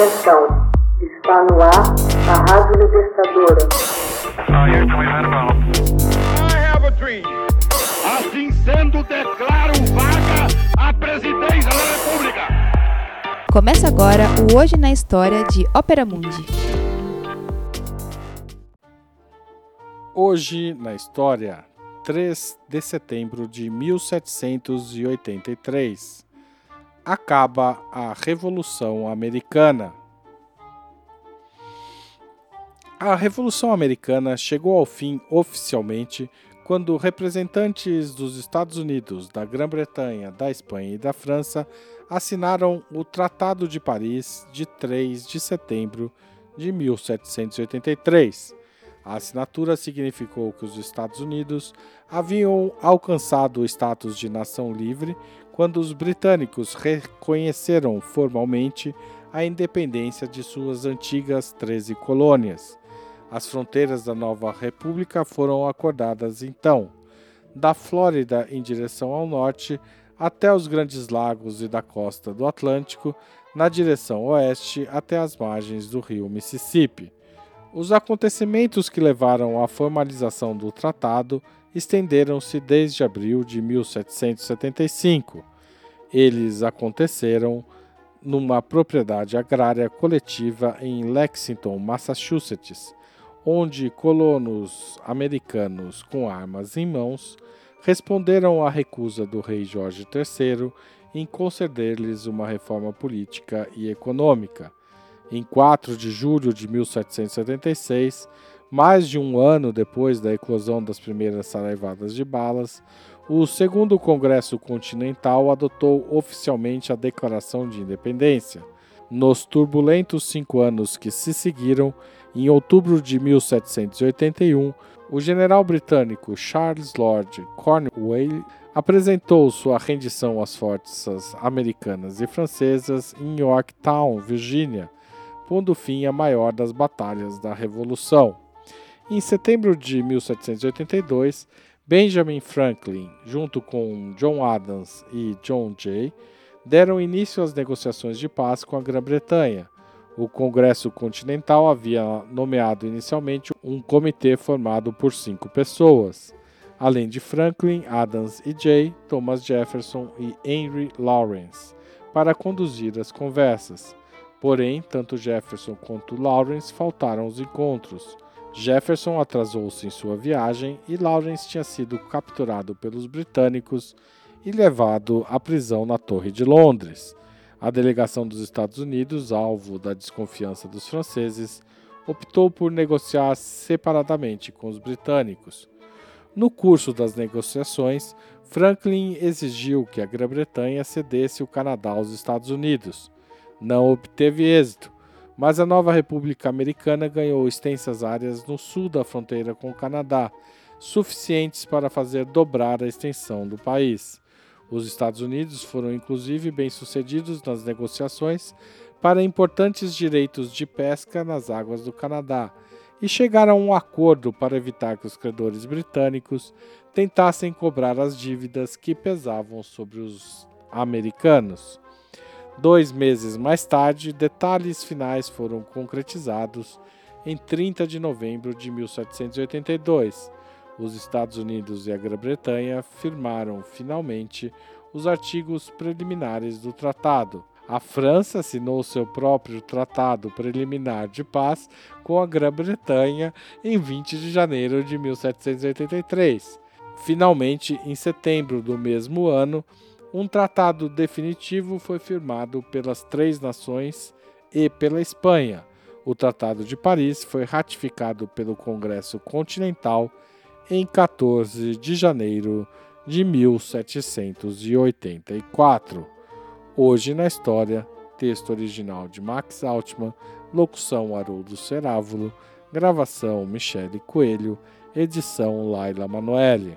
Atenção, está no ar a Rádio Libertadora. Assim sendo, declaro vaga a presidência da República. Começa agora o Hoje na História de Ópera Mundi. Hoje na História, 3 de setembro de 1783 acaba a Revolução Americana. A Revolução Americana chegou ao fim oficialmente quando representantes dos Estados Unidos, da Grã-Bretanha, da Espanha e da França assinaram o Tratado de Paris de 3 de setembro de 1783. A assinatura significou que os Estados Unidos haviam alcançado o status de nação livre quando os britânicos reconheceram formalmente a independência de suas antigas 13 colônias. As fronteiras da nova república foram acordadas então, da Flórida em direção ao norte até os Grandes Lagos e da costa do Atlântico, na direção oeste até as margens do rio Mississippi. Os acontecimentos que levaram à formalização do tratado estenderam-se desde abril de 1775. Eles aconteceram numa propriedade agrária coletiva em Lexington, Massachusetts, onde colonos americanos com armas em mãos responderam à recusa do rei Jorge III em conceder-lhes uma reforma política e econômica. Em 4 de julho de 1776, mais de um ano depois da eclosão das primeiras saraivadas de balas, o segundo Congresso Continental adotou oficialmente a Declaração de Independência. Nos turbulentos cinco anos que se seguiram, em outubro de 1781, o general britânico Charles Lord Cornwallis apresentou sua rendição às forças americanas e francesas em Yorktown, Virgínia, pondo fim à maior das batalhas da Revolução. Em setembro de 1782, Benjamin Franklin, junto com John Adams e John Jay, deram início às negociações de paz com a Grã-Bretanha. O Congresso Continental havia nomeado inicialmente um comitê formado por cinco pessoas. Além de Franklin, Adams e Jay, Thomas Jefferson e Henry Lawrence, para conduzir as conversas. Porém, tanto Jefferson quanto Lawrence faltaram aos encontros. Jefferson atrasou-se em sua viagem e Lawrence tinha sido capturado pelos britânicos e levado à prisão na Torre de Londres. A delegação dos Estados Unidos, alvo da desconfiança dos franceses, optou por negociar separadamente com os britânicos. No curso das negociações, Franklin exigiu que a Grã-Bretanha cedesse o Canadá aos Estados Unidos não obteve êxito, mas a nova República Americana ganhou extensas áreas no sul da fronteira com o Canadá, suficientes para fazer dobrar a extensão do país. Os Estados Unidos foram inclusive bem-sucedidos nas negociações para importantes direitos de pesca nas águas do Canadá e chegaram a um acordo para evitar que os credores britânicos tentassem cobrar as dívidas que pesavam sobre os americanos. Dois meses mais tarde, detalhes finais foram concretizados em 30 de novembro de 1782. Os Estados Unidos e a Grã-Bretanha firmaram finalmente os artigos preliminares do tratado. A França assinou seu próprio tratado preliminar de paz com a Grã-Bretanha em 20 de janeiro de 1783. Finalmente, em setembro do mesmo ano, um tratado definitivo foi firmado pelas três nações e pela Espanha. O Tratado de Paris foi ratificado pelo Congresso Continental em 14 de janeiro de 1784. Hoje na história, texto original de Max Altman, locução Haroldo Cerávulo, gravação Michele Coelho, edição Laila Manoeli.